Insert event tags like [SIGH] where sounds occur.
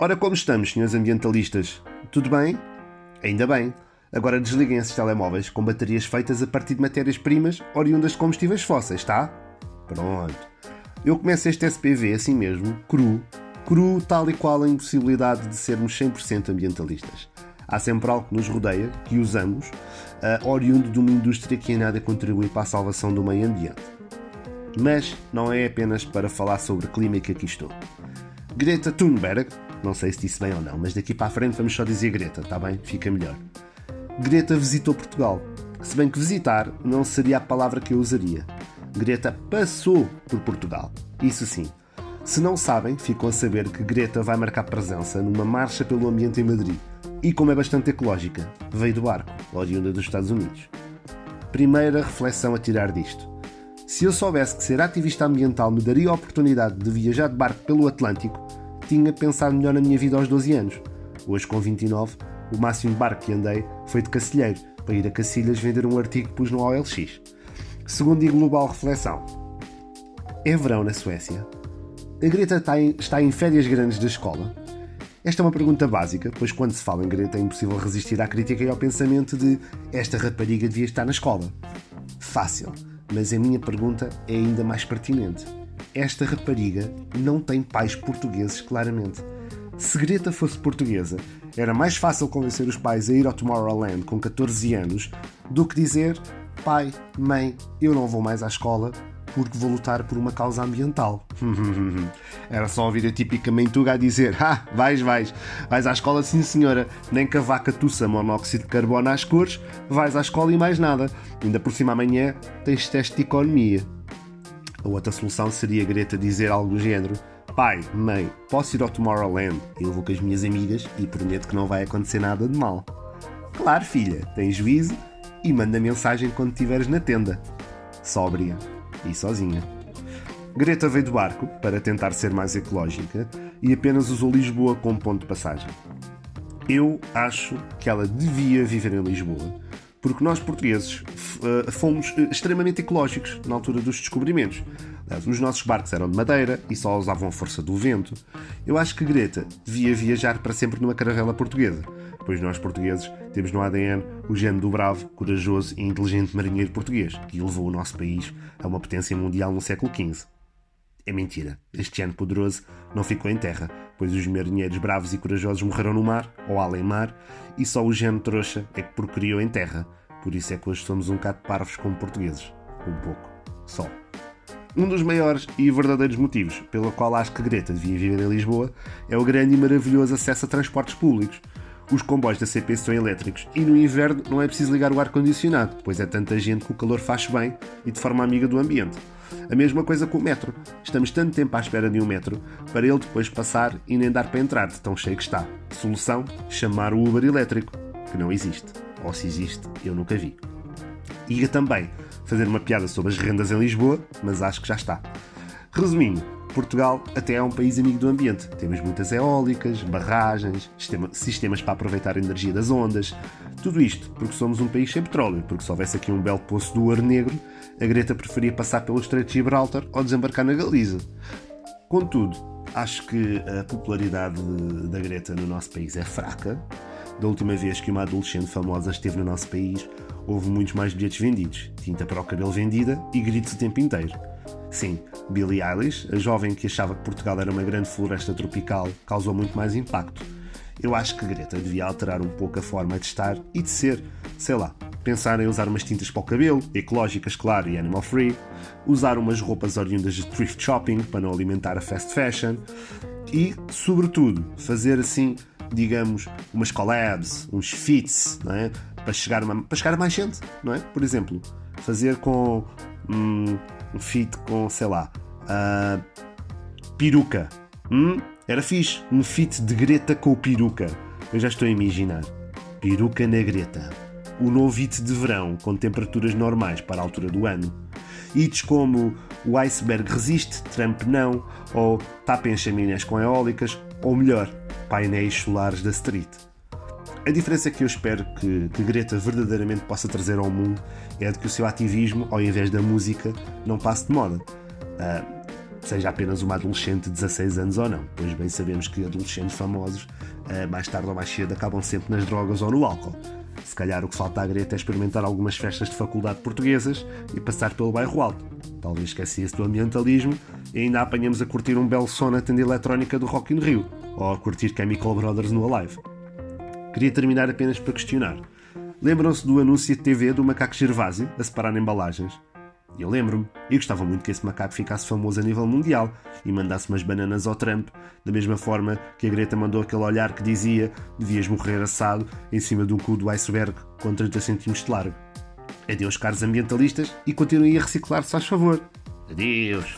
Ora, como estamos, senhores ambientalistas? Tudo bem? Ainda bem. Agora desliguem esses telemóveis com baterias feitas a partir de matérias-primas oriundas de combustíveis fósseis, tá? Pronto. Eu começo este SPV assim mesmo, cru, cru tal e qual a impossibilidade de sermos 100% ambientalistas. Há sempre algo que nos rodeia, que usamos, uh, oriundo de uma indústria que em nada contribui para a salvação do meio ambiente. Mas não é apenas para falar sobre clima que aqui estou. Greta Thunberg, não sei se disse bem ou não, mas daqui para a frente vamos só dizer Greta, está bem? Fica melhor. Greta visitou Portugal. Se bem que visitar não seria a palavra que eu usaria. Greta passou por Portugal. Isso sim. Se não sabem, ficam a saber que Greta vai marcar presença numa marcha pelo ambiente em Madrid. E como é bastante ecológica, veio do barco, oriunda dos Estados Unidos. Primeira reflexão a tirar disto. Se eu soubesse que ser ativista ambiental me daria a oportunidade de viajar de barco pelo Atlântico, tinha pensado melhor na minha vida aos 12 anos. Hoje, com 29, o máximo barco que andei foi de Cacilheiro, para ir a Cacilhas vender um artigo que pus no OLX. Segundo e global reflexão. É verão na Suécia. A Greta está em, está em férias grandes da escola. Esta é uma pergunta básica, pois quando se fala em Greta é impossível resistir à crítica e ao pensamento de esta rapariga devia estar na escola. Fácil, mas a minha pergunta é ainda mais pertinente. Esta rapariga não tem pais portugueses, claramente. Se Greta fosse portuguesa, era mais fácil convencer os pais a ir ao Tomorrowland com 14 anos do que dizer: pai, mãe, eu não vou mais à escola porque vou lutar por uma causa ambiental. [LAUGHS] Era só ouvir a típica mentuga a dizer: Ah, vais, vais, vais à escola sim senhora, nem que a vaca tussa monóxido de carbono às cores, vais à escola e mais nada. Ainda por cima amanhã tens teste de economia. A outra solução seria Greta dizer algo do género: Pai, mãe, posso ir ao Tomorrowland? Eu vou com as minhas amigas e prometo que não vai acontecer nada de mal. Claro, filha, tens juízo e manda mensagem quando estiveres na tenda. Sóbria e sozinha. Greta veio do barco para tentar ser mais ecológica e apenas usou Lisboa como ponto de passagem. Eu acho que ela devia viver em Lisboa, porque nós portugueses eh, fomos eh, extremamente ecológicos na altura dos descobrimentos. Os nossos barcos eram de madeira e só usavam a força do vento. Eu acho que Greta devia viajar para sempre numa caravela portuguesa, pois nós portugueses temos no ADN o gene do bravo, corajoso e inteligente marinheiro português, que levou o nosso país a uma potência mundial no século XV. É mentira, este gene poderoso não ficou em terra, pois os marinheiros bravos e corajosos morreram no mar, ou além mar, e só o gene trouxa é que procriou em terra. Por isso é que hoje somos um bocado parvos como portugueses. Um pouco. Só. Um dos maiores e verdadeiros motivos pelo qual acho que Greta devia viver em Lisboa é o grande e maravilhoso acesso a transportes públicos. Os comboios da CP são elétricos e no inverno não é preciso ligar o ar-condicionado, pois é tanta gente que o calor faz bem e de forma amiga do ambiente. A mesma coisa com o metro. Estamos tanto tempo à espera de um metro para ele depois passar e nem dar para entrar de tão cheio que está. Solução: chamar o Uber elétrico, que não existe. Ou se existe, eu nunca vi. Ia também fazer uma piada sobre as rendas em Lisboa, mas acho que já está. Resumindo, Portugal até é um país amigo do ambiente. Temos muitas eólicas, barragens, sistema, sistemas para aproveitar a energia das ondas. Tudo isto porque somos um país sem petróleo, porque se houvesse aqui um belo poço do ouro negro, a Greta preferia passar pelo Estreito de Gibraltar ou desembarcar na Galiza. Contudo, acho que a popularidade da Greta no nosso país é fraca. Da última vez que uma adolescente famosa esteve no nosso país, houve muitos mais bilhetes vendidos, tinta para o cabelo vendida e gritos o tempo inteiro. Sim, Billie Eilish, a jovem que achava que Portugal era uma grande floresta tropical, causou muito mais impacto. Eu acho que Greta devia alterar um pouco a forma de estar e de ser, sei lá, pensar em usar umas tintas para o cabelo, ecológicas, claro, e animal free, usar umas roupas oriundas de thrift shopping para não alimentar a fast fashion e, sobretudo, fazer assim, digamos, umas collabs, uns fits, não é? para, chegar uma, para chegar a mais gente, não é? Por exemplo, fazer com. Hum, um feat com, sei lá, uh, peruca. Hum? Era fixe. Um feat de Greta com peruca. Eu já estou a imaginar. Peruca na Greta. O novo hit de verão com temperaturas normais para a altura do ano. Hits como o iceberg resiste, Trump não, ou tapem chaminés com eólicas, ou melhor, painéis solares da street. A diferença que eu espero que, que, Greta verdadeiramente possa trazer ao mundo é de que o seu ativismo, ao invés da música, não passe de moda. Uh, seja apenas uma adolescente de 16 anos ou não, pois bem sabemos que adolescentes famosos, eh, mais tarde ou mais cedo, acabam sempre nas drogas ou no álcool. Se calhar o que falta à Greta é experimentar algumas festas de faculdade portuguesas e passar pelo bairro alto. Talvez esquecesse do ambientalismo e ainda apanhamos a curtir um belo som na tenda eletrónica do Rock in Rio, ou a curtir Chemical Brothers no Alive. Queria terminar apenas para questionar. Lembram-se do anúncio de TV do macaco Gervásio a separar embalagens? Eu lembro-me, e gostava muito que esse macaco ficasse famoso a nível mundial e mandasse umas bananas ao Trump, da mesma forma que a Greta mandou aquele olhar que dizia devias morrer assado em cima de um cu do iceberg com 30 cm de largo. Adeus, caros ambientalistas, e continuem a reciclar, se faz favor. Adeus.